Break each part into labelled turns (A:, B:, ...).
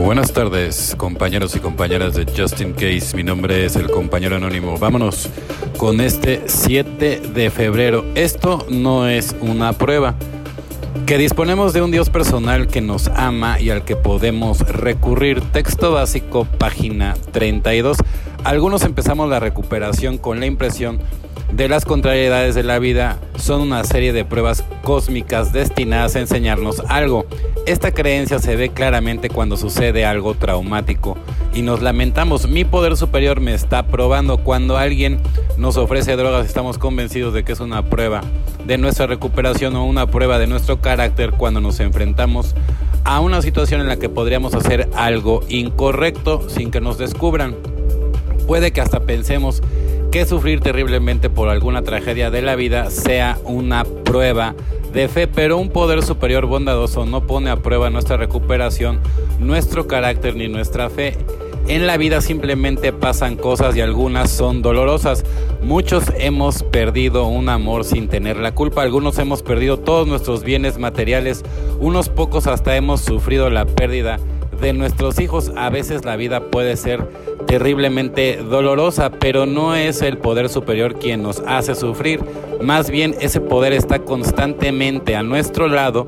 A: Buenas tardes, compañeros y compañeras de Justin Case. Mi nombre es el compañero anónimo. Vámonos con este 7 de febrero. Esto no es una prueba. Que disponemos de un Dios personal que nos ama y al que podemos recurrir. Texto básico, página 32. Algunos empezamos la recuperación con la impresión de las contrariedades de la vida son una serie de pruebas cósmicas destinadas a enseñarnos algo. Esta creencia se ve claramente cuando sucede algo traumático y nos lamentamos, mi poder superior me está probando cuando alguien nos ofrece drogas, estamos convencidos de que es una prueba de nuestra recuperación o una prueba de nuestro carácter cuando nos enfrentamos a una situación en la que podríamos hacer algo incorrecto sin que nos descubran. Puede que hasta pensemos que sufrir terriblemente por alguna tragedia de la vida sea una prueba de fe, pero un poder superior bondadoso no pone a prueba nuestra recuperación, nuestro carácter ni nuestra fe. En la vida simplemente pasan cosas y algunas son dolorosas. Muchos hemos perdido un amor sin tener la culpa, algunos hemos perdido todos nuestros bienes materiales, unos pocos hasta hemos sufrido la pérdida de nuestros hijos. A veces la vida puede ser terriblemente dolorosa, pero no es el poder superior quien nos hace sufrir. Más bien ese poder está constantemente a nuestro lado,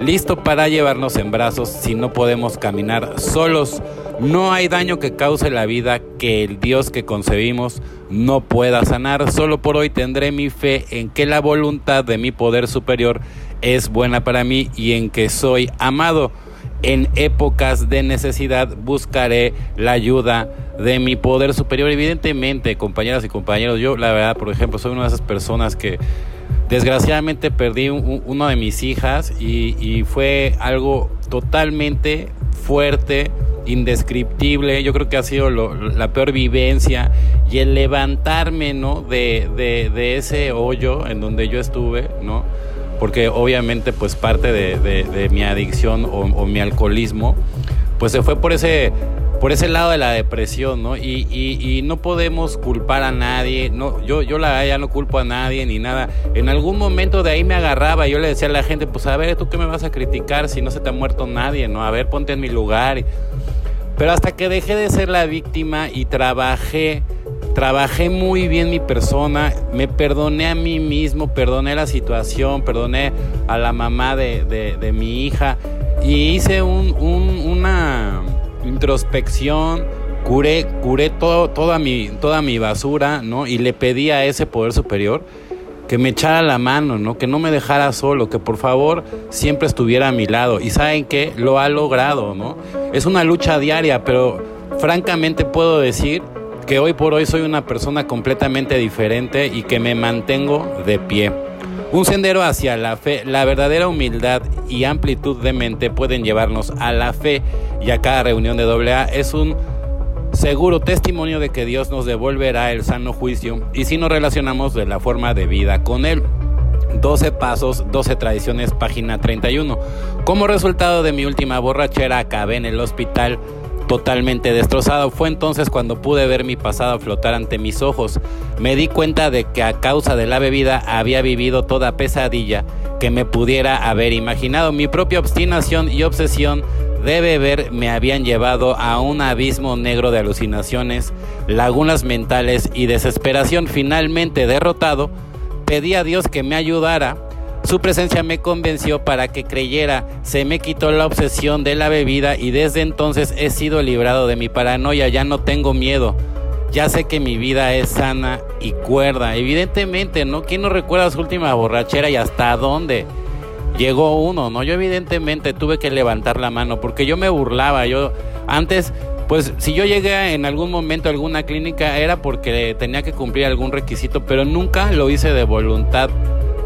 A: listo para llevarnos en brazos si no podemos caminar solos. No hay daño que cause la vida que el Dios que concebimos no pueda sanar. Solo por hoy tendré mi fe en que la voluntad de mi poder superior es buena para mí y en que soy amado en épocas de necesidad buscaré la ayuda de mi poder superior. Evidentemente, compañeras y compañeros, yo la verdad, por ejemplo, soy una de esas personas que desgraciadamente perdí una de mis hijas y, fue algo totalmente fuerte, indescriptible. Yo creo que ha sido la peor vivencia y el levantarme, ¿no? De, de ese hoyo en donde yo estuve, ¿no? Porque obviamente pues parte de, mi adicción o, mi alcoholismo pues se fue por ese por ese lado de la depresión, ¿no? Y, no podemos culpar a nadie, no, yo, yo la ya no culpo a nadie ni nada. En algún momento de ahí me agarraba, y yo le decía a la gente, pues a ver, ¿tú qué me vas a criticar si no se te ha muerto nadie, ¿no? A ver, ponte en mi lugar. Pero hasta que dejé de ser la víctima y trabajé trabajé muy bien mi persona, me perdoné a mí mismo, perdoné la situación, perdoné a la mamá de, mi hija y hice una introspección, curé, curé todo, toda, mi, toda mi basura, ¿no? Y le pedí a ese poder superior que me echara la mano, ¿no? Que no me dejara solo, que por favor siempre estuviera a mi lado. Y saben que lo ha logrado, ¿no? Es una lucha diaria, pero francamente puedo decir que hoy por hoy soy una persona completamente diferente y que me mantengo de pie. Un sendero hacia la fe, la verdadera humildad y amplitud de mente pueden llevarnos a la fe y a cada reunión de AA es un seguro testimonio de que Dios nos devolverá el sano juicio y si nos relacionamos de la forma de vida con Él. 12 pasos, 12 tradiciones, página 31. Como resultado de mi última borrachera acabé en el hospital totalmente destrozado. Fue entonces cuando pude ver mi pasado flotar ante mis ojos. Me di cuenta de que a causa de la bebida había vivido toda pesadilla que me pudiera haber imaginado. Mi propia obstinación y obsesión de beber me habían llevado a un abismo negro de alucinaciones, lagunas mentales y desesperación. Finalmente derrotado, pedí a Dios que me ayudara su presencia me convenció para que creyera, se me quitó la obsesión de la bebida y desde entonces he sido librado de mi paranoia, ya no tengo miedo. Ya sé que mi vida es sana y cuerda. Evidentemente, ¿no? ¿Quién no recuerda su última borrachera y hasta dónde? Llegó uno, ¿no? Yo evidentemente tuve que levantar la mano porque yo me burlaba. Yo antes pues si yo llegué en algún momento a alguna clínica era porque tenía que cumplir algún requisito, pero nunca lo hice de voluntad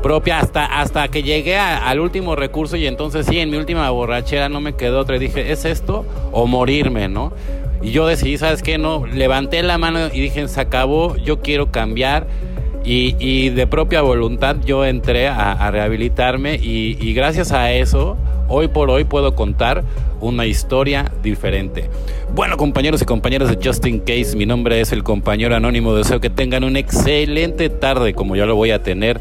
A: propia hasta, hasta que llegué al último recurso y entonces sí, en mi última borrachera no me quedó otra y dije, ¿es esto o morirme, no? Y yo decidí, ¿sabes qué? No, levanté la mano y dije, se acabó, yo quiero cambiar. Y, de propia voluntad yo entré a, rehabilitarme y, y gracias a eso, hoy por hoy puedo contar una historia diferente. Bueno, compañeros y compañeras de Justin Case, mi nombre es el compañero anónimo. Deseo que tengan una excelente tarde, como yo lo voy a tener.